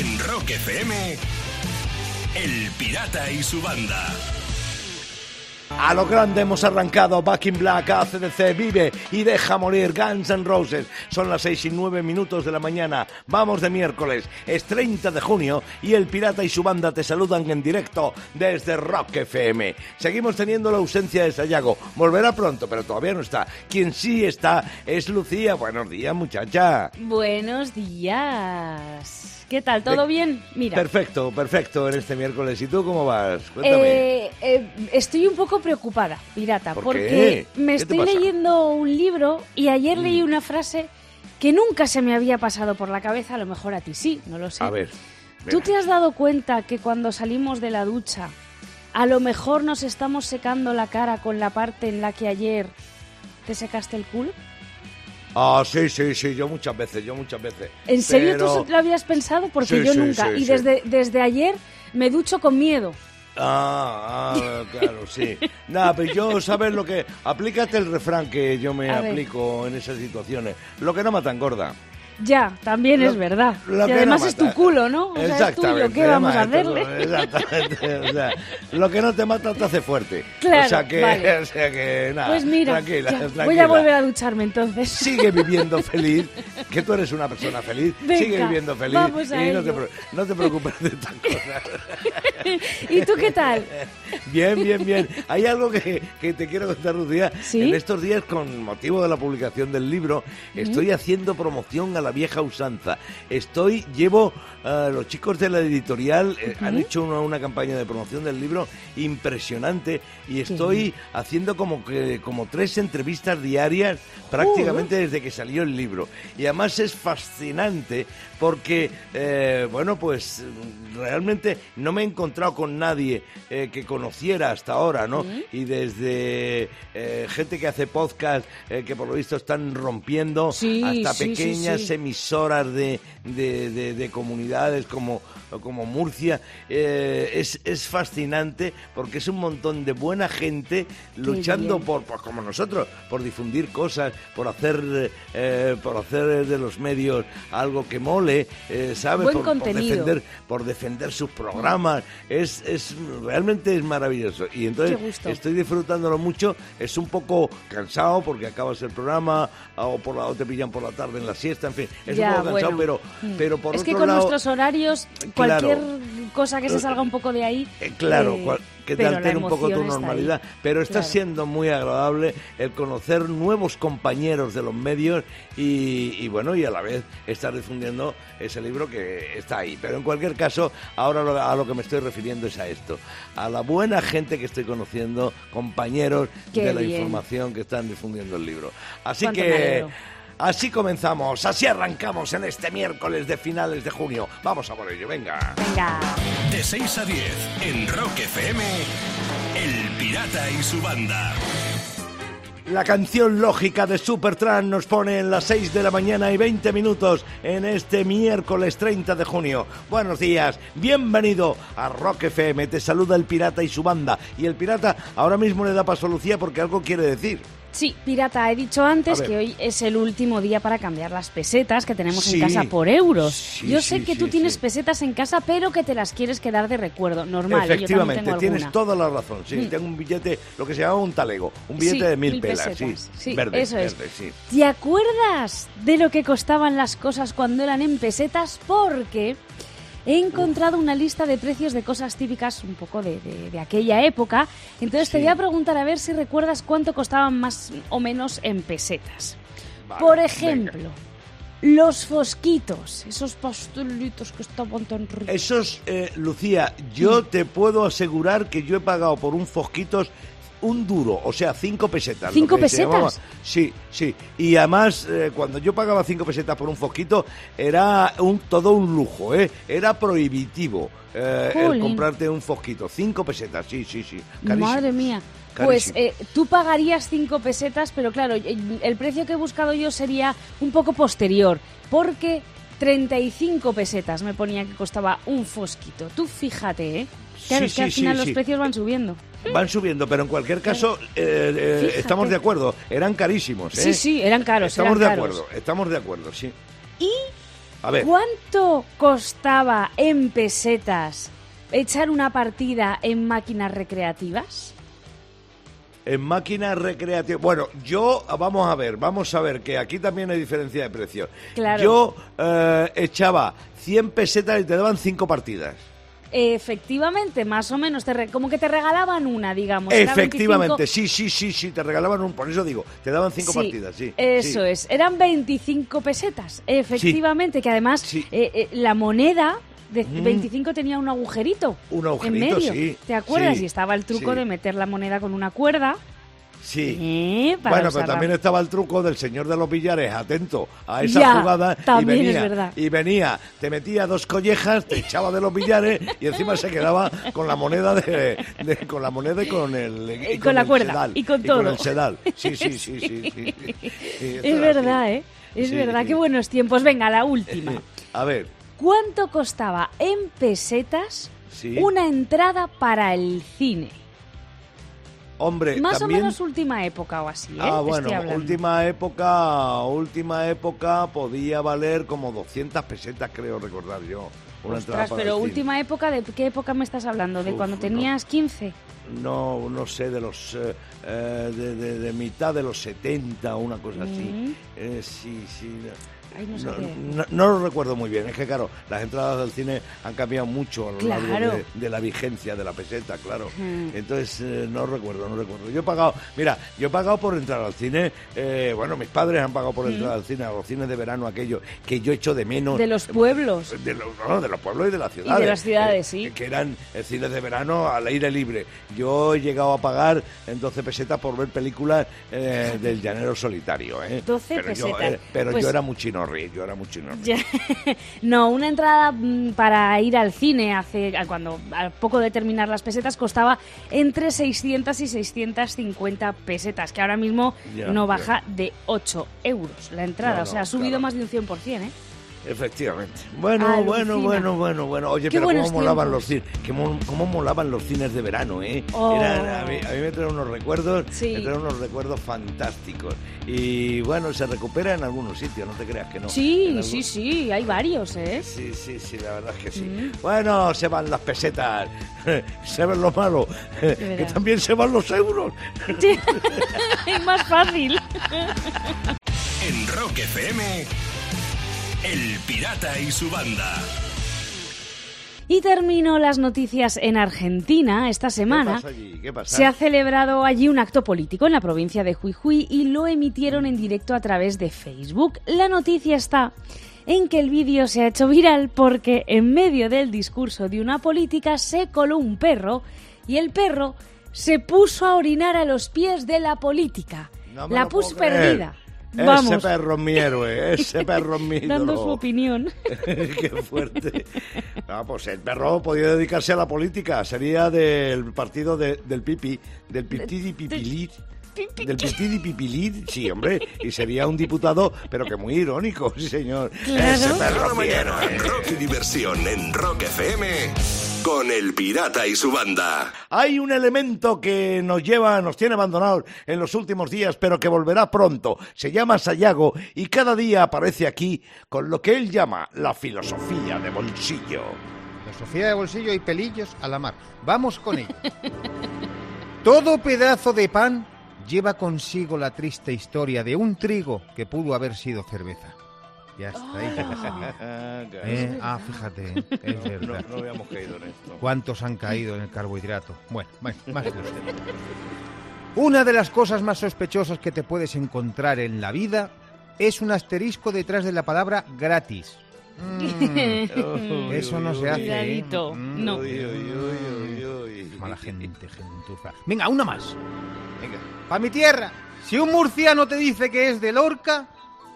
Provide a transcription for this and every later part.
En Rock FM, El Pirata y su banda. A lo grande hemos arrancado Back in Black, ACDC, vive y deja morir Guns N' Roses. Son las 6 y 9 minutos de la mañana. Vamos de miércoles, es 30 de junio y el pirata y su banda te saludan en directo desde Rock FM. Seguimos teniendo la ausencia de Sayago. Volverá pronto, pero todavía no está. Quien sí está es Lucía. Buenos días, muchacha. Buenos días. ¿Qué tal? ¿Todo bien? Mira. Perfecto, perfecto en este miércoles. ¿Y tú cómo vas? Cuéntame. eh, eh, estoy un poco preocupada, pirata, ¿Por porque qué? me ¿Qué te estoy? Mm. leyendo un libro y ayer leí una frase que nunca se me había pasado por la cabeza, a lo mejor a ti sí, no lo sé. A ver. ¿Tú te has dado cuenta que cuando salimos de la ducha, a lo mejor nos estamos secando la cara con la parte en la que ayer te secaste el culo? Ah, sí, sí, sí, yo muchas veces, yo muchas veces. ¿En serio Pero- tú lo habías pensado? Porque Sí, yo sí, nunca. sí, y desde, desde ayer me ducho con miedo. Ah, ah, claro, sí. Nada, pero yo, ¿sabes lo que...? Aplícate el refrán que yo me A ver. aplico en esas situaciones. Lo que no mata engorda. Ya, también Lo- es verdad. y además no es tu culo, ¿no? O sea, es tuyo. Exactamente, ¿Qué vamos a hacerle? Exactamente. o sea, lo que no te mata te hace fuerte. Claro, o sea que, vale. o sea que nada. Pues mira, tranquila, ya, voy tranquila. a volver a ducharme entonces. Sigue viviendo feliz, que tú eres una persona feliz. Venga, sigue viviendo feliz vamos a y no te, no te preocupes de estas cosas. ¿Y tú qué tal? Bien, bien, bien. Hay algo que, que te quiero contar, Lucía. ¿Sí? En estos días, con motivo de la publicación del libro, estoy haciendo promoción a la vieja usanza. Estoy, llevo, eh, los chicos de la editorial eh, han hecho una, una campaña de promoción del libro impresionante y estoy haciendo como que como tres entrevistas diarias prácticamente desde que salió el libro. Y además es fascinante porque, eh, bueno, pues realmente no me he encontrado con nadie eh, que conociera hasta ahora, ¿no? Y desde gente que hace podcast, que por lo visto están rompiendo, Sí, hasta sí, pequeñas sí. Emisoras de, de- de- de comunidades como, como Murcia. Eh, es, es fascinante porque es un montón de buena gente luchando por, pues como nosotros, por difundir cosas, por hacer, eh, por hacer de los medios algo que mole, eh, ¿sabes? Buen por, por defender, por defender sus programas. Es, es realmente es maravilloso. Y entonces estoy disfrutándolo mucho. Es un poco cansado porque acabas el programa o, por la, o te pillan por la tarde en la siesta, en fin. Es Ya, un poco cansado, bueno. pero, pero por es otro que con lado... nuestros horarios, Claro. cualquier cosa que se salga un poco de ahí. Eh, claro, eh, cual- que te altere un poco tu está normalidad, pero está Claro. siendo muy agradable el conocer nuevos compañeros de los medios y, y bueno, y a la vez estar difundiendo ese libro que está ahí. Pero en cualquier caso, ahora lo- a lo que me estoy refiriendo es a esto, a la buena gente que estoy conociendo, compañeros Qué de la bien. información que están difundiendo el libro. Así que... Así comenzamos, así arrancamos en este miércoles de finales de junio. Vamos a por ello, venga. Venga. De 6 a 10 en Rock FM, El Pirata y su banda. La canción lógica de Supertran nos pone en las 6 de la mañana y 20 minutos en este miércoles 30 de junio. Buenos días, bienvenido a Rock FM. Te saluda el pirata y su banda. Y el pirata ahora mismo le da paso a Lucía porque algo quiere decir. Sí, pirata, he dicho antes que hoy es el último día para cambiar las pesetas que tenemos Sí. en casa por euros. Sí, Yo sé sí, que tú tienes pesetas en casa, pero que te las quieres quedar de recuerdo. Normal, ¿eh? yo Efectivamente, tengo tienes alguna. toda la razón. Sí, tengo un billete, lo que se llama un talego, un billete de mil, mil pelas, pesetas. sí, verde, eso verde. ¿Te acuerdas de lo que costaban las cosas cuando eran en pesetas? Porque he encontrado una lista de precios de cosas típicas un poco de, de- de aquella época. Entonces te voy a preguntar a ver si recuerdas cuánto costaban más o menos en pesetas. Vale, Por venga. ejemplo, los fosquitos, esos pastelitos que estaban tan ricos. Esos, eh, Lucía, yo te puedo asegurar que yo he pagado por un Fosquitos un duro, o sea, cinco pesetas. ¿Cinco pesetas? Sí, sí. Y además, eh, cuando yo pagaba cinco pesetas por un Fosquito, era un, todo un lujo, ¿eh? Era prohibitivo eh, el comprarte un Fosquito. Cinco pesetas, sí, sí, sí. Carísimo. Madre mía. Pues eh, tú pagarías cinco pesetas, pero claro, el, el precio que he buscado yo sería un poco posterior, porque 35 pesetas me ponía que costaba un fosquito. Tú fíjate, ¿eh? Claro, Sí, es que al sí, final sí, los precios van subiendo. Van subiendo, pero en cualquier caso, eh, eh, estamos de acuerdo, eran carísimos. ¿eh? Sí, sí, eran caros, Estamos eran de caros. acuerdo, estamos de acuerdo, sí. Y A ver. ¿Cuánto costaba en pesetas echar una partida en máquinas recreativas? En máquinas recreativas. Bueno, yo, vamos a ver, vamos a ver, que aquí también hay diferencia de precios. Claro. Yo eh, echaba 100 pesetas y te daban 5 partidas. Efectivamente, más o menos, te re- como que te regalaban una, digamos. Efectivamente, 25 sí, sí, sí, sí, te regalaban un, por eso digo, te daban 5 Sí, partidas, sí. Eso sí. es, eran 25 pesetas, efectivamente, que además eh, eh, la moneda de Mm. 25 tenía un agujerito. Un agujerito, en medio. sí, ¿Te acuerdas? y estaba el truco de meter la moneda con una cuerda. Sí. eh, Bueno, pero también estaba el truco del señor de los billares, atento a esa Ya, jugada y venía, verdad. y venía, te metía dos collejas, te echaba de los billares y encima se quedaba con la moneda de, de- con la moneda y con el y con la el cuerda, sedal, y con todo. el sedal. Sí, sí, sí, sí, sí, sí. Sí, esto Es verdad, así. ¿eh? Es verdad, qué buenos tiempos. Venga, la última. A ver, ¿Cuánto costaba en pesetas una entrada para el cine? Hombre, Más también o menos última época o así, ¿eh? Ah, bueno, estoy última época, última época podía valer como 200 pesetas, creo recordar yo. Una Ostras, pero última época, ¿de qué época me estás hablando? ¿De Uf, cuando no. tenías 15? No, no sé, de los eh, eh, de, de- de mitad de los 70 una cosa así. Mm. Eh, sí, sí. Ay, no sé No, qué. no- no lo recuerdo muy bien. Es que, claro, las entradas del cine han cambiado mucho a lo largo de, de la vigencia de la peseta, claro. Entonces, eh, no recuerdo, no recuerdo. Yo he pagado, mira, yo he pagado por entrar al cine. eh, bueno, mis padres han pagado por entrar al cine, a los cines de verano, aquello que yo echo de menos. De los pueblos. De los, no, de los pueblos y de las ciudades. las ciudades, Eh, sí. Que eran eh, cines de verano al aire libre. Yo he llegado a pagar en 12 pesetas por ver películas eh, del llanero solitario. ¿eh? 12 pero Yo, pesetas. eh, pero Pues- yo era muy chinorri, yo era muy chinorri. Ya. no, una entrada mm, para ir al cine hace a cuando al poco de terminar las pesetas costaba entre 600 y 650 pesetas, que ahora mismo Ya, no ya. baja de 8 euros la entrada, No, o sea, ha no, subido claro. más de un 100%, ¿eh? Efectivamente. Bueno, Alucina. bueno, bueno, bueno, bueno. Oye, Qué pero cómo molaban los cines, cómo, cómo molaban los cines de verano, ¿eh? Oh. Eran- a, mí, a mí me traen unos recuerdos, Sí. me traen unos recuerdos fantásticos. Y bueno, se recupera en algunos sitios, no te creas que no. Sí, algún- sí, sí, hay varios, ¿eh? Sí, sí, sí, la verdad es que sí. Mm. Bueno, se van las pesetas, se ven lo malo, que también se van los euros. es más fácil. En Rock FM, El Pirata y su banda. Y termino las noticias en Argentina esta semana. ¿Qué pasa allí? ¿Qué pasa? Se ha celebrado allí un acto político en la provincia de Jujuy y lo emitieron en directo a través de Facebook. La noticia está en que el vídeo se ha hecho viral porque en medio del discurso de una política se coló un perro y el perro se puso a orinar a los pies de la política. No la lo puso Ese perro es mi héroe, ese perro es mi dando ídolo. su opinión. Qué fuerte. No, pues el perro podía dedicarse a la política. Sería del partido de- del Pipi, del Pitidi Pipilit. Del Pitidi Pipilit, sí, hombre. Y sería un diputado, pero que muy irónico, sí, señor. Claro. Ese perro mañana, héroe. rock y diversión en Rock FM con El Pirata y su banda. Hay un elemento que nos lleva, nos tiene abandonados en los últimos días, pero que volverá pronto. Se llama Sayago y cada día aparece aquí con lo que él llama la filosofía de bolsillo. Filosofía de bolsillo y pelillos a la mar. Vamos con ello. Todo pedazo de pan lleva consigo la triste historia de un trigo que pudo haber sido cerveza. Ya está. ahí está. Eh, ah, fíjate, es No, verdad. no habíamos caído en esto. ¿Cuántos han caído en el carbohidrato? Bueno, bueno, más de usted. Una de las cosas más sospechosas que te puedes encontrar en la vida es un asterisco detrás de la palabra gratis. Mm, eso no se hace. ¿eh? Cuidadito. Mm, No. Uy, uy, uy, uy, uy. Mala gente, gentuza. Venga, una más. Venga. Pa' mi tierra. Si un murciano te dice que es de Lorca,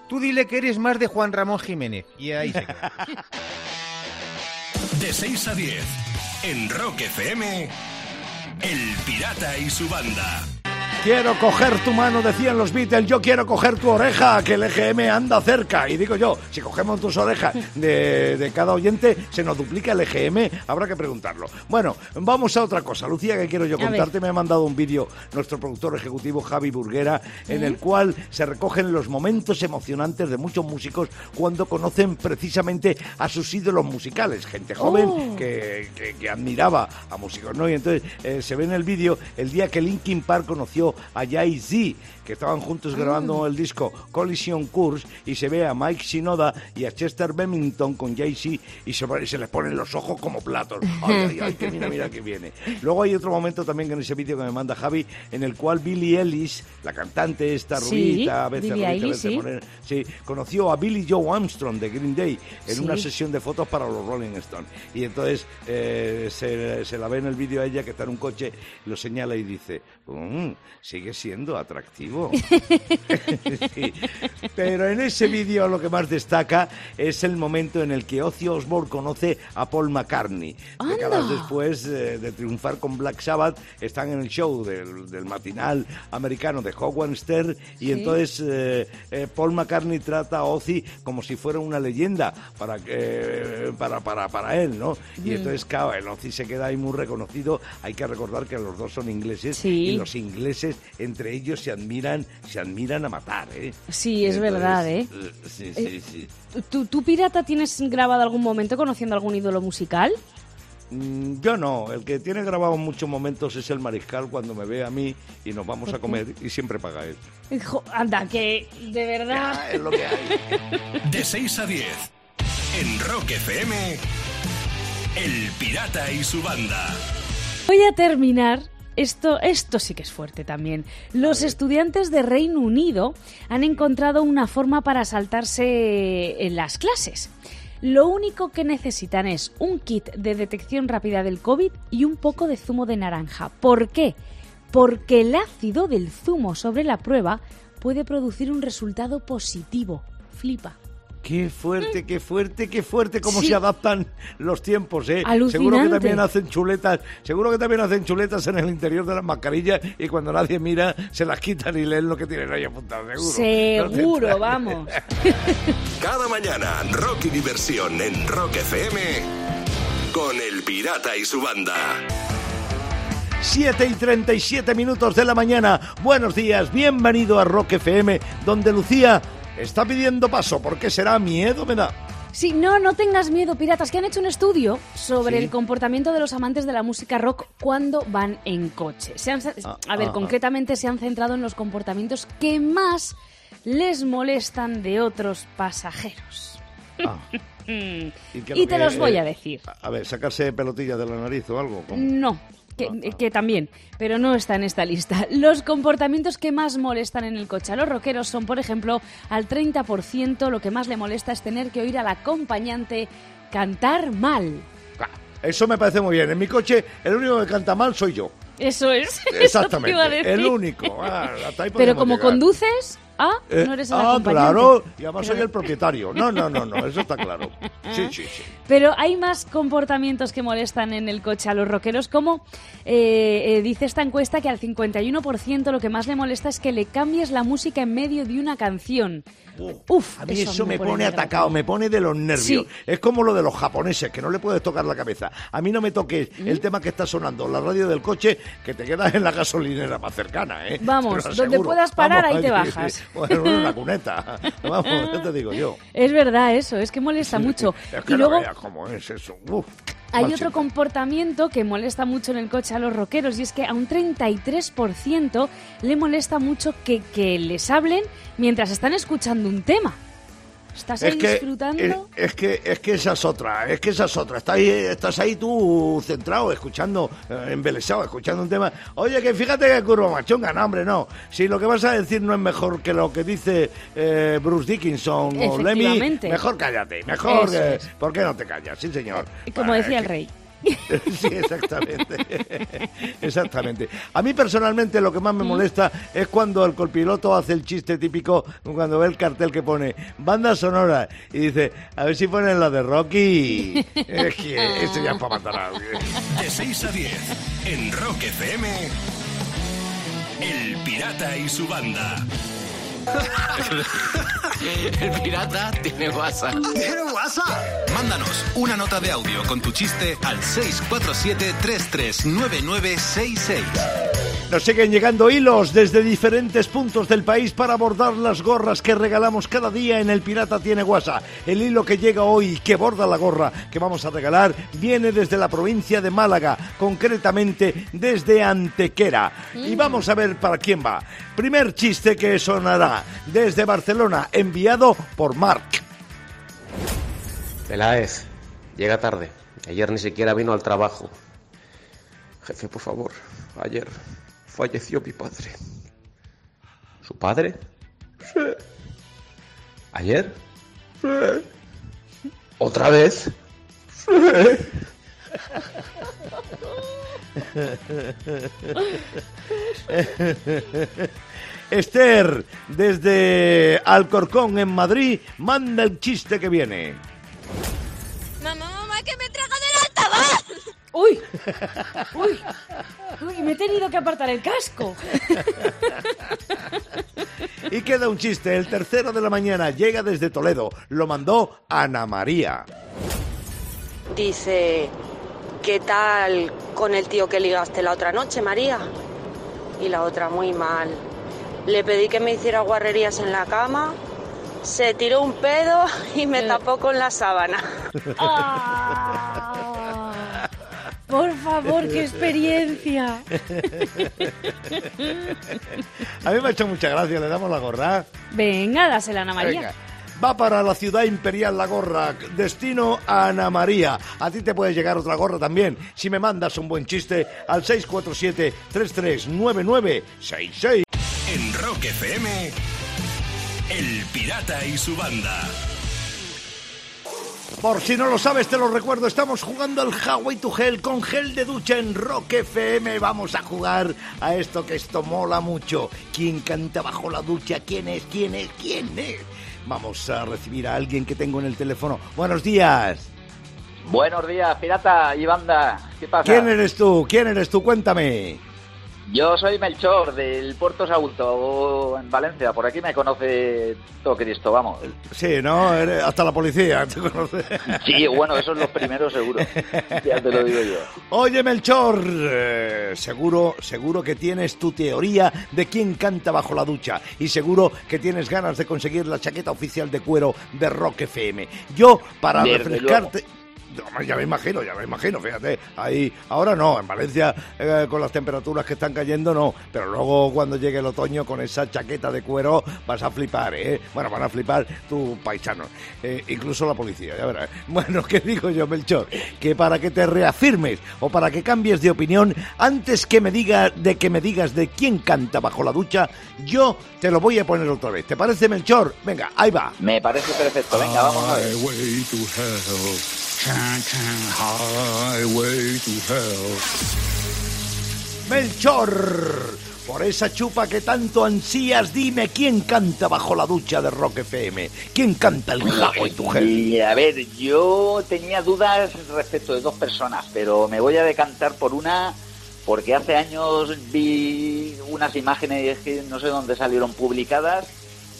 tú dile que eres más de Juan Ramón Jiménez. Y ahí se queda. De 6 a 10 en Rock FM, El Pirata y su banda. Quiero coger tu mano, decían los Beatles, yo quiero coger tu oreja, que el EGM anda cerca. Y digo yo, si cogemos tus orejas de, de cada oyente, se nos duplica el EGM, habrá que preguntarlo. Bueno, vamos a otra cosa. Lucía, que quiero yo contarte, me ha mandado un vídeo nuestro productor ejecutivo Javi Burguera, en el cual se recogen los momentos emocionantes de muchos músicos cuando conocen precisamente a sus ídolos musicales, gente joven Oh. que, que- que admiraba a músicos, ¿no? Y entonces eh, se ve en el vídeo el día que Linkin Park conoció a Jay-Z, que estaban juntos grabando el disco Collision Course, y se ve a Mike Shinoda y a Chester Bennington con Jay-Z y se, y se les ponen los ojos como platos. Ay, ay, ay, que mira, mira que viene. Luego hay otro momento también en ese vídeo que me manda Javi, en el cual Billie Ellis, la cantante esta rubita, a veces rubita, a veces sí. conoció a Billy Joe Armstrong de Green Day en Sí. una sesión de fotos para los Rolling Stones. Y entonces eh, se, se la ve en el vídeo a ella que está en un coche, lo señala y dice, "Mm, sigue siendo atractivo. Sí. Pero en ese vídeo lo que más destaca es el momento en el que Ozzy Osbourne conoce a Paul McCartney. Décadas después eh, de triunfar con Black Sabbath, están en el show del, del matinal americano de Howard Stern y Sí. entonces eh, eh, Paul McCartney trata a Ozzy como si fuera una leyenda para, que- para, para, para él, ¿no? Y entonces, claro, el Ozzy se queda ahí muy reconocido. Hay que recordar que los dos son ingleses Sí. y los ingleses entre ellos se admiran, se admiran a matar, ¿eh? Sí, es Entonces, verdad, ¿eh? Sí, sí, sí. ¿Tú, tú, pirata, tienes grabado algún momento conociendo algún ídolo musical? Mm, Yo no, el que tiene grabado muchos momentos es el mariscal cuando me ve a mí y nos vamos a comer y siempre paga él. Jo, anda, que de verdad. Es lo que hay. De 6 a 10. En Rock FM. El Pirata y su banda. Voy a terminar. Esto, esto sí que es fuerte también. Los estudiantes de Reino Unido han encontrado una forma para saltarse en las clases. Lo único que necesitan es un kit de detección rápida del COVID y un poco de zumo de naranja. ¿Por qué? Porque el ácido del zumo sobre la prueba puede producir un resultado positivo. Flipa. Qué fuerte, qué fuerte, qué fuerte cómo Sí. se adaptan los tiempos, ¿eh? Seguro que Alucinante. también hacen chuletas, seguro que también hacen chuletas en el interior de las mascarillas y cuando nadie mira se las quitan y leen lo que tienen ahí apuntado, seguro. Seguro, vamos. Cada mañana, rock y diversión en Rock FM. Con El Pirata y su banda. 7 y 37 minutos de la mañana. Buenos días, bienvenido a Rock FM, donde Lucía está pidiendo paso. ¿Por qué será? Miedo me da. Sí, no, no tengas miedo, piratas, que han hecho un estudio sobre Sí. el comportamiento de los amantes de la música rock cuando van en coche. Se han- Ah, a ver, ah, concretamente se han centrado en los comportamientos que más les molestan de otros pasajeros. Ah, ¿y te que- los voy eh, a decir. A ver, sacarse pelotillas de la nariz o algo. ¿cómo? No. Que, que también, pero no está en esta lista. Los comportamientos que más molestan en el coche a los rockeros son, por ejemplo, al 30% lo que más le molesta es tener que oír al acompañante cantar mal. Ah, Eso me parece muy bien. En mi coche, el único que canta mal soy yo. Eso es. eso te Exactamente. iba a decir. El único. Ah, Pero como llegar. conduces, ah, Eh, no eres el ah, claro. Y además Pero- soy el propietario. No, no, no, no. Eso está claro. Sí, sí, sí. Pero hay más comportamientos que molestan en el coche a los rockeros, como eh, eh, dice esta encuesta que al 51% lo que más le molesta es que le cambies la música en medio de una canción. Uf, a mí eso, me pone atacado, me pone de los nervios. Sí. Es como lo de los japoneses, que no le puedes tocar la cabeza. A mí no me toques ¿Mm? el tema que está sonando, la radio del coche, que te quedas en la gasolinera más cercana, ¿eh? Vamos, donde puedas parar, Vamos, ahí te bajas. Bueno, una cuneta. Vamos, ya te digo yo. Es verdad eso, es que molesta mucho. Es que y no luego veas cómo es eso. Uf, hay otro comportamiento que molesta mucho en el coche a los rockeros y es que a un 33% le molesta mucho que, que les hablen mientras están escuchando un tema. ¿Estás ahí Es que, disfrutando? es, es que es que esa es otra, es que esa es otra. Estás ahí, estás ahí tú centrado, escuchando, eh, embelesado, escuchando un tema. Oye, que fíjate que curva machonga, no, hombre, no. Si lo que vas a decir no es mejor que lo que dice eh, Bruce Dickinson o Lemmy, mejor cállate, mejor. Es. ¿Por qué no te callas? Sí, señor. Como Ah, decía el rey. Sí, exactamente. exactamente. A mí personalmente lo que más ¿Mm? me molesta es cuando el copiloto hace el chiste típico cuando ve el cartel que pone banda sonora y dice, a ver si ponen la de Rocky. Es que eso ya es para matar a alguien. De 6 a 10. En Rock FM. El Pirata y su banda. El pirata tiene WhatsApp. ¿Tiene WhatsApp? Mándanos una nota de audio con tu chiste al 647-339966. Nos siguen llegando hilos desde diferentes puntos del país para abordar las gorras que regalamos cada día en El Pirata Tiene Guasa. El hilo que llega hoy, que borda la gorra que vamos a regalar, viene desde la provincia de Málaga, concretamente desde Antequera. Y vamos a ver para quién va. Primer chiste que sonará desde Barcelona, enviado por Marc. Peláez, llega tarde. Ayer ni siquiera vino al trabajo. Jefe, por favor, ayer falleció mi padre. ¿Su padre? Sí. ¿Ayer? Sí. ¿Otra vez? Esther, desde Alcorcón, en Madrid, manda el chiste que viene. ¡Uy! ¡Uy! ¡Uy! Me he tenido que apartar el casco. Y queda un chiste, el tercero de la mañana, llega desde Toledo, lo mandó Ana María. Dice, ¿qué tal con el tío que ligaste la otra noche, María? Y la otra muy mal. Le pedí que me hiciera guarrerías en la cama, se tiró un pedo y me tapó con la sábana. Por favor, qué experiencia. A mí me ha hecho mucha gracia, le damos la gorra. Venga, dásela a Ana María. Venga. Va para la ciudad imperial la gorra. Destino a Ana María. A ti te puede llegar otra gorra también. Si me mandas un buen chiste al 647-339966. En Rock FM, El Pirata y su banda. Por si no lo sabes, te lo recuerdo, estamos jugando al Highway to Hell con gel de ducha en Rock FM. Vamos a jugar a esto que esto mola mucho. ¿Quién canta bajo la ducha? ¿Quién es? ¿Quién es? ¿Quién es? Vamos a recibir a alguien que tengo en el teléfono. Buenos días. Buenos días, pirata y banda. ¿Qué pasa? ¿Quién eres tú? ¿Quién eres tú? Cuéntame. Yo soy Melchor del Puerto Sagunto, en Valencia. Por aquí me conoce todo Cristo, vamos. Sí, ¿no? Hasta la policía te conoce. Sí, bueno, eso es lo primero seguro. Ya te lo digo yo. Oye, Melchor, eh, seguro, seguro que tienes tu teoría de quién canta bajo la ducha y seguro que tienes ganas de conseguir la chaqueta oficial de cuero de Rock FM. Yo, para Desde refrescarte... ya me imagino, ya me imagino, fíjate, ahí, ahora no, en Valencia eh, con las temperaturas que están cayendo no, pero luego cuando llegue el otoño con esa chaqueta de cuero vas a flipar, ¿eh? Bueno, van a flipar tus paisanos, eh, incluso la policía, ya verás. Bueno, ¿qué digo yo, Melchor? Que para que te reafirmes o para que cambies de opinión, antes que me diga, de que me digas de quién canta bajo la ducha, yo te lo voy a poner otra vez. ¿Te parece, Melchor? Venga, ahí va. Me parece perfecto. Venga, vamos a ver. Highway to hell. Melchor, por esa chupa que tanto ansías, dime quién canta bajo la ducha de Rock FM. ¿Quién canta el Highway to Hell? Y, a ver, yo tenía dudas respecto de dos personas, pero me voy a decantar por una porque hace años vi unas imágenes que no sé dónde salieron publicadas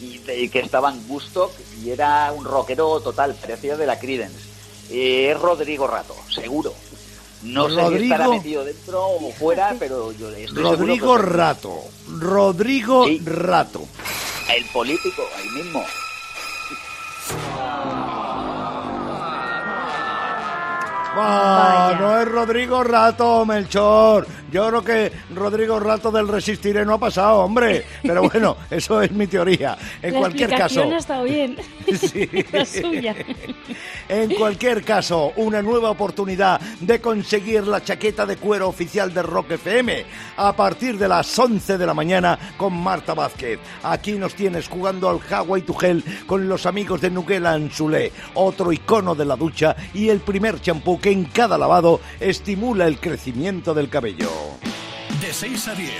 y, que estaban Gustock y era un rockero total, parecía de la Creedence. Eh, es Rodrigo Rato, seguro. No sé si estará metido dentro o fuera, pero yo estoy Rodrigo seguro que Rato. Rodrigo Sí. Rato. el político, el mismo. Ah, no es Rodrigo Rato, Melchor. Yo creo que Rodrigo Rato del Resistiré no ha pasado, hombre. Pero bueno, eso es mi teoría. En La cualquier caso. explicación ha estado bien. Sí. La suya. En cualquier caso, una nueva oportunidad de conseguir la chaqueta de cuero oficial de Rock FM a partir de las 11 de la mañana con Marta Vázquez. Aquí nos tienes jugando al Hawaii to Hell con los amigos de Nuguela Anzulé, otro icono de la ducha y el primer champú que en cada lavado estimula el crecimiento del cabello. De 6 a 10.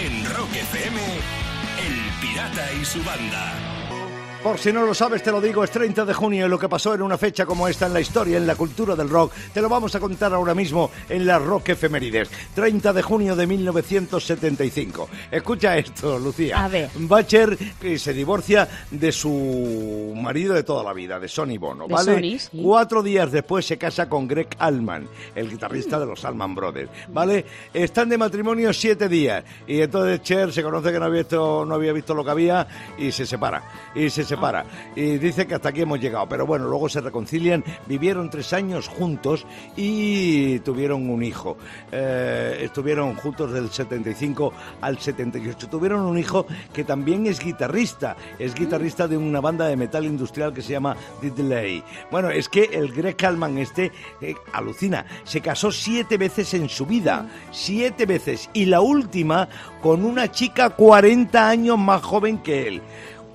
En Rock FM, El Pirata y su banda. Por si no lo sabes, te lo digo, es 30 de junio y lo que pasó en una fecha como esta en la historia, en la cultura del rock, te lo vamos a contar ahora mismo en las Rock Efemérides. 30 de junio de 1975. Escucha esto, Lucía. A ver. Butcher que se divorcia de su marido de toda la vida, de Sonny Bono, De ¿vale? Sonny, sí. Cuatro días después se casa con Greg Allman, el guitarrista de los Allman Brothers, ¿vale? Están de matrimonio siete días y entonces Cher se conoce que no había visto, no había visto lo que había y se separa, y se separa. Y dice que hasta aquí hemos llegado, pero bueno, luego se reconcilian, vivieron tres años juntos y tuvieron un hijo. Eh, estuvieron juntos del 75 al 78. Tuvieron un hijo que también es guitarrista, es guitarrista de una banda de metal industrial que se llama Delay. Bueno, es que el Greg Allman este eh, alucina, se casó siete veces en su vida, siete veces, y la última con una chica 40 años más joven que él.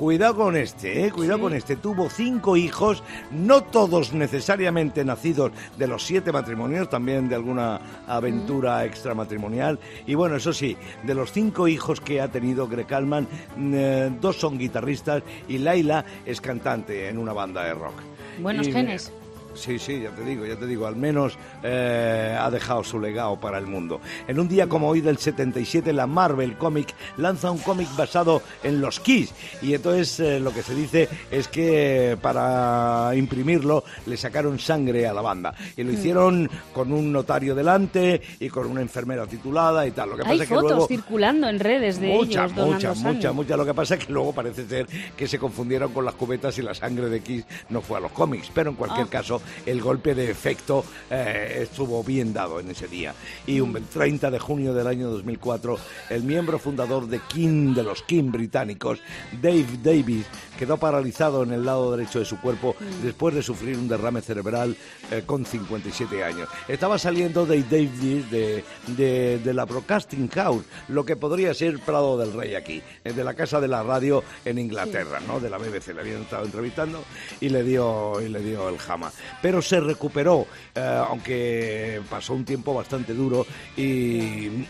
Cuidado con este, ¿eh? cuidado con este. Tuvo cinco hijos, no todos necesariamente nacidos de los siete matrimonios, también de alguna aventura extramatrimonial. Y bueno, eso sí, de los cinco hijos que ha tenido Greg Allman, eh, dos son guitarristas y Laila es cantante en una banda de rock. Buenos Y, genes. Sí, sí, ya te digo, ya te digo, al menos eh, ha dejado su legado para el mundo. En un día como hoy del 77, la Marvel Comic lanza un cómic basado en los Kiss. Y entonces eh, lo que se dice es que para imprimirlo le sacaron sangre a la banda. Y lo Mm. hicieron con un notario delante y con una enfermera titulada y tal. Lo que Hay pasa es que fotos luego... circulando en redes de ellos donando muchas, muchas, muchas. Lo que pasa es que luego parece ser que se confundieron con las cubetas y la sangre de Kiss no fue a los cómics. Pero en cualquier Ah. caso, el golpe de efecto eh, estuvo bien dado en ese día. Y un 30 de junio del año 2004, el miembro fundador de King, de los King británicos, Dave Davis, quedó paralizado en el lado derecho de su cuerpo después de sufrir un derrame cerebral eh, con 57 años. Estaba saliendo Dave Davis de, de, de la Broadcasting House, lo que podría ser Prado del Rey aquí, eh, de la casa de la radio en Inglaterra, ¿no? De la BBC, le habían estado entrevistando y le dio, y le dio el jama. Pero se recuperó, eh, aunque pasó un tiempo bastante duro y,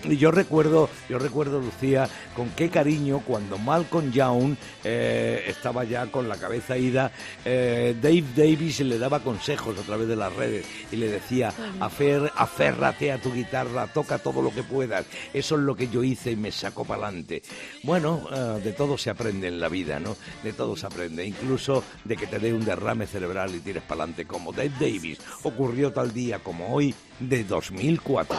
y yo recuerdo, yo recuerdo, Lucía, con qué cariño cuando Malcolm Young eh, estaba ya con la cabeza ida, eh, Dave Davis le daba consejos a través de las redes y le decía, "Afer- aférrate a tu guitarra, toca todo lo que puedas. Eso es lo que yo hice y me sacó para adelante. Bueno, de todo se aprende en la vida, ¿no? De todo se aprende, incluso de que te dé un derrame cerebral y tires para adelante como Dave Davis. Ocurrió tal día como hoy de 2004.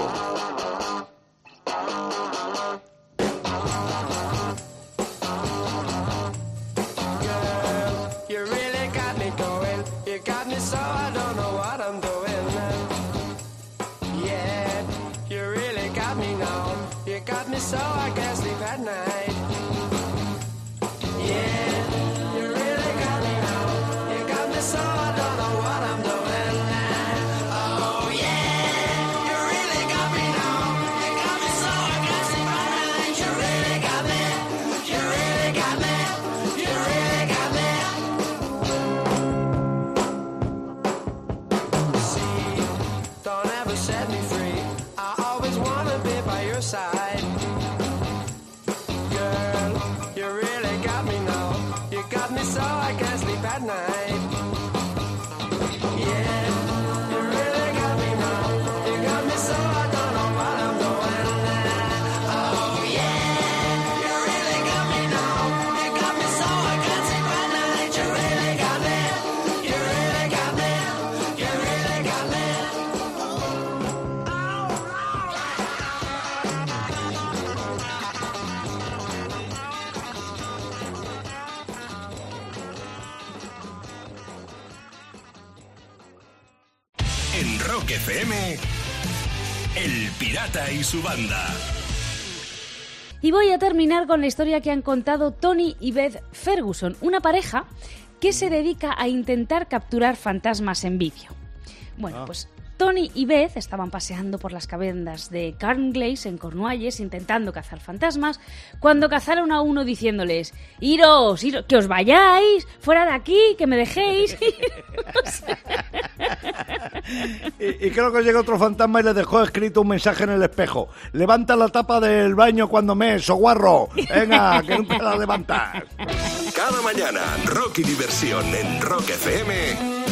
So I can't Y su banda. Y voy a terminar con la historia que han contado Tony y Beth Ferguson, una pareja que se dedica a intentar capturar fantasmas en vídeo. Bueno, Ah. pues Tony y Beth estaban paseando por las cavernas de Carnglass en Cornualles intentando cazar fantasmas, cuando cazaron a uno diciéndoles, iros, iros, que os vayáis, fuera de aquí, que me dejéis. Y, y creo que llega otro fantasma y le dejó escrito un mensaje en el espejo. Levanta la tapa del baño cuando me, soguarro. Venga, que nunca la levantas. Cada mañana, rock y diversión en Rock FM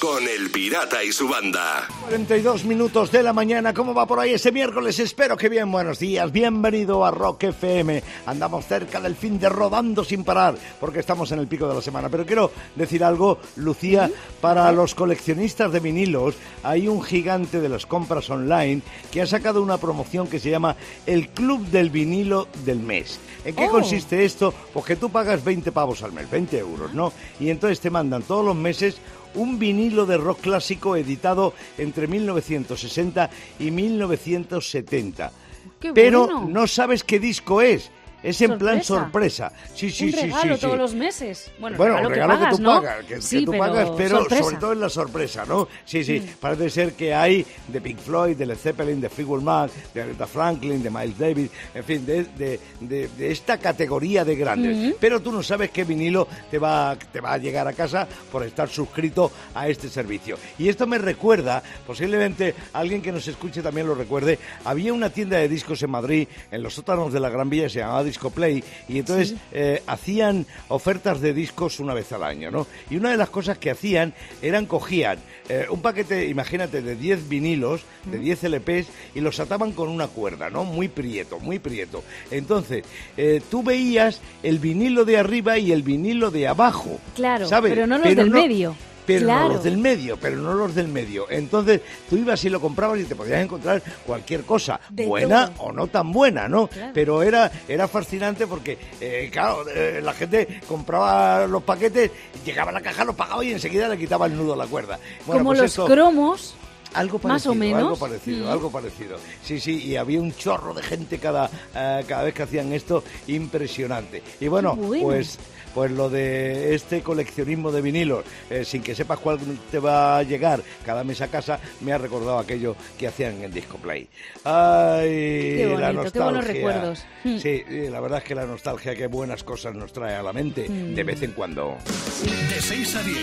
con El Pirata y su banda. 42 minutos de la mañana, ¿cómo va por ahí ese miércoles? Espero que bien, buenos días, bienvenido a Rock FM. Andamos cerca del fin de rodando sin parar, porque estamos en el pico de la semana. Pero quiero decir algo, Lucía, para los coleccionistas de vinilos, hay un gigante de las compras online que ha sacado una promoción que se llama el Club del Vinilo del Mes. ¿En qué Oh. consiste esto? Pues que tú pagas 20 pavos al mes, 20 euros, ¿no? Y entonces te mandan todos los meses un vinilo de rock clásico editado entre 1960 y 1970. Qué Pero bueno. no sabes qué disco es. Es en plan sorpresa. Sí, sí, un sí, regalo sí, sí. todos los meses. Bueno, Bueno, regalo, regalo que pagas, tú ¿no? pagas, que, que sí, tú pero pagas, pero sorpresa. sobre todo en la sorpresa, ¿no? Sí, sí, Mm. parece ser que hay de Pink Floyd, de Led Zeppelin, de Fleetwood Mac, de Aretha Franklin, de Miles Davis, en fin, de, de- de- de esta categoría de grandes. Mm. Pero tú no sabes qué vinilo te va, te va a llegar a casa por estar suscrito a este servicio. Y esto me recuerda, posiblemente alguien que nos escuche también lo recuerde, había una tienda de discos en Madrid, en los sótanos de la Gran Vía, se llamaba Disco Play, y entonces eh, hacían ofertas de discos una vez al año, ¿no? Y una de las cosas que hacían eran cogían eh, un paquete, imagínate, de 10 vinilos, de 10 LPs, y los ataban con una cuerda, ¿no? Muy prieto, muy prieto. Entonces, eh, tú veías el vinilo de arriba y el vinilo de abajo. Claro, ¿sabes? pero no los del medio. Pero Claro. no los del medio, pero no los del medio. Entonces, tú ibas y lo comprabas y te podías encontrar cualquier cosa, De buena todo. o no tan buena, ¿no? Claro. Pero era, era fascinante porque, eh, claro, eh, la gente compraba los paquetes, llegaba a la caja, los pagaba y enseguida le quitaba el nudo a la cuerda. Bueno, Como pues los esto- cromos. algo Más parecido, o menos. algo parecido, Mm. algo parecido. Sí, sí, y había un chorro de gente cada, eh, cada vez que hacían esto, impresionante. Y bueno. pues pues lo de este coleccionismo de vinilos, eh, sin que sepas cuál te va a llegar cada mes a casa, me ha recordado aquello que hacían en Disco Play. Ay, Qué la bonito, qué buenos nostalgia. recuerdos. Mm. Sí, sí, la verdad es que la nostalgia, qué buenas cosas nos trae a la mente Mm. de vez en cuando. De 6 a 10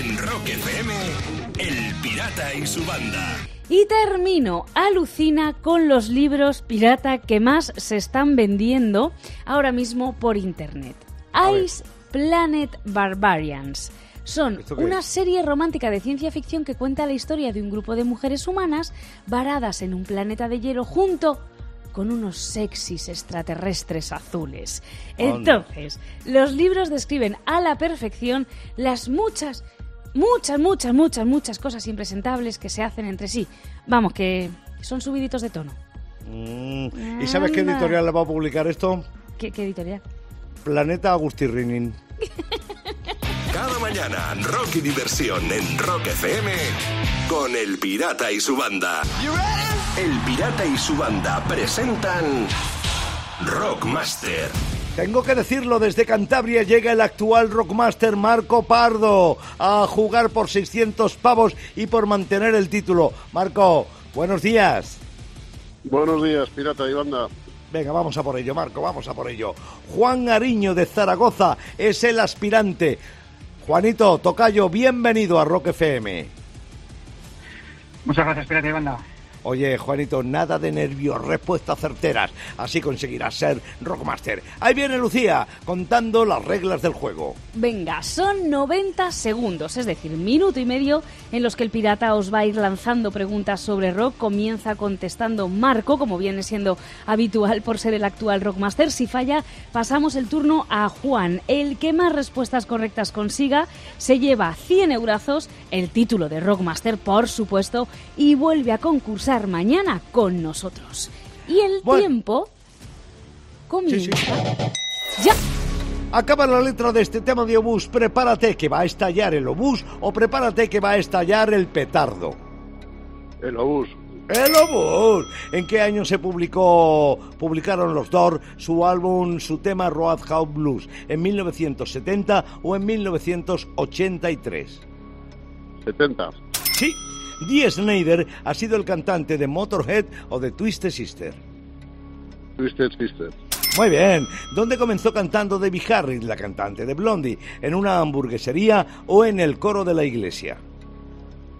en Rock FM, El Pirata y su banda. Y termino, alucina con los libros pirata que más se están vendiendo ahora mismo por internet. Ice Planet Barbarians. Son ¿Esto qué una es? serie romántica de ciencia ficción que cuenta la historia de un grupo de mujeres humanas varadas en un planeta de hielo junto con unos sexys extraterrestres azules. Entonces, los libros describen a la perfección las muchas, muchas, muchas, muchas, muchas cosas impresentables que se hacen entre sí. Vamos, que son subiditos de tono. Mm, ¿Y sabes qué editorial le va a publicar esto? ¿Qué, qué editorial? Planeta Agustirrinin. Cada mañana, rock y diversión en Rock FM con El Pirata y su banda. El Pirata y su banda presentan Rockmaster. Tengo que decirlo, desde Cantabria llega el actual rockmaster Marco Pardo a jugar por 600 pavos y por mantener el título. Marco, buenos días. Buenos días, pirata y banda. Venga, vamos a por ello, Marco, vamos a por ello. Juan Ariño de Zaragoza es el aspirante. Juanito, Tocayo, bienvenido a Rock FM. Muchas gracias, y banda. Oye, Juanito, nada de nervios, respuestas certeras. Así conseguirás ser Rockmaster. Ahí viene Lucía contando las reglas del juego. Venga, son 90 segundos, es decir, minuto y medio, en los que el pirata os va a ir lanzando preguntas sobre rock. Comienza contestando Marco, como viene siendo habitual por ser el actual Rockmaster. Si falla, pasamos el turno a Juan. El que más respuestas correctas consiga se lleva 100 eurazos, el título de Rockmaster, por supuesto, y vuelve a concursar mañana con nosotros. Y el tiempo comienza. ¡Ya! Acaba la letra de este tema de obús. Prepárate que va a estallar el obús o prepárate que va a estallar el petardo. El obús. El obús. ¿En qué año se publicó, publicaron los Doors su álbum, su tema Roadhouse Blues? ¿En 1970 o en 1983? 70. Sí. Dee Snyder ha sido el cantante de Motorhead o de Twisted Sister. Twisted Sister. Muy bien. ¿Dónde comenzó cantando Debbie Harris, la cantante de Blondie? ¿En una hamburguesería o en el coro de la iglesia?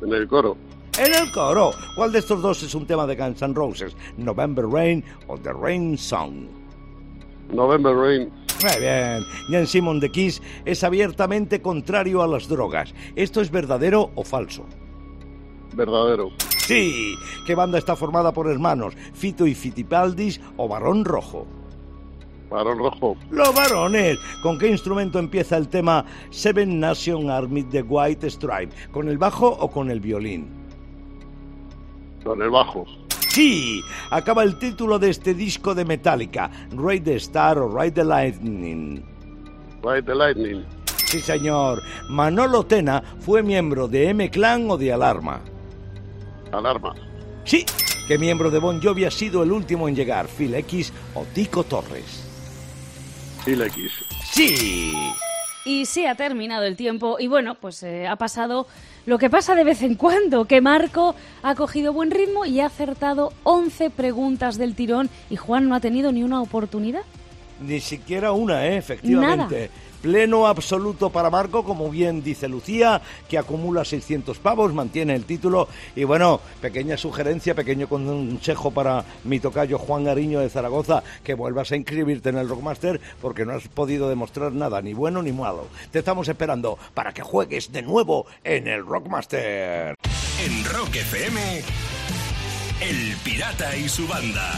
En el coro. En el coro. ¿Cuál de estos dos es un tema de Guns N' Roses? ¿November Rain o The Rain Song? November Rain. Muy bien. Jan Simon de Kiss es abiertamente contrario a las drogas. ¿Esto es verdadero o falso? Verdadero. Sí. ¿Qué banda está formada por hermanos? Fito y Fitipaldis o Barón Rojo. Barón Rojo. Los varones. ¿Con qué instrumento empieza el tema Seven Nation Army de White Stripe? ¿Con el bajo o con el violín? Con el bajo. Sí, acaba el título de este disco de Metallica, Ride the Star o Ride the Lightning. Ride the Lightning. Sí, señor. Manolo Tena fue miembro de M-Clan o de Alarma. Alarma. Sí, ¿qué miembro de Bon Jovi ha sido el último en llegar? ¿Phil X o Tico Torres? Phil X. Sí. Y se ha terminado el tiempo y bueno, pues eh, ha pasado lo que pasa de vez en cuando, que Marco ha cogido buen ritmo y ha acertado 11 preguntas del tirón y Juan no ha tenido ni una oportunidad. Ni siquiera una, ¿eh? efectivamente. Pleno absoluto para Marco, como bien dice Lucía, que acumula 600 pavos, mantiene el título. Y bueno, pequeña sugerencia, pequeño consejo para mi tocayo Juan Gariño de Zaragoza, que vuelvas a inscribirte en el Rockmaster porque no has podido demostrar nada, ni bueno ni malo. Te estamos esperando para que juegues de nuevo en el Rockmaster. En Rock FM, El Pirata y su banda.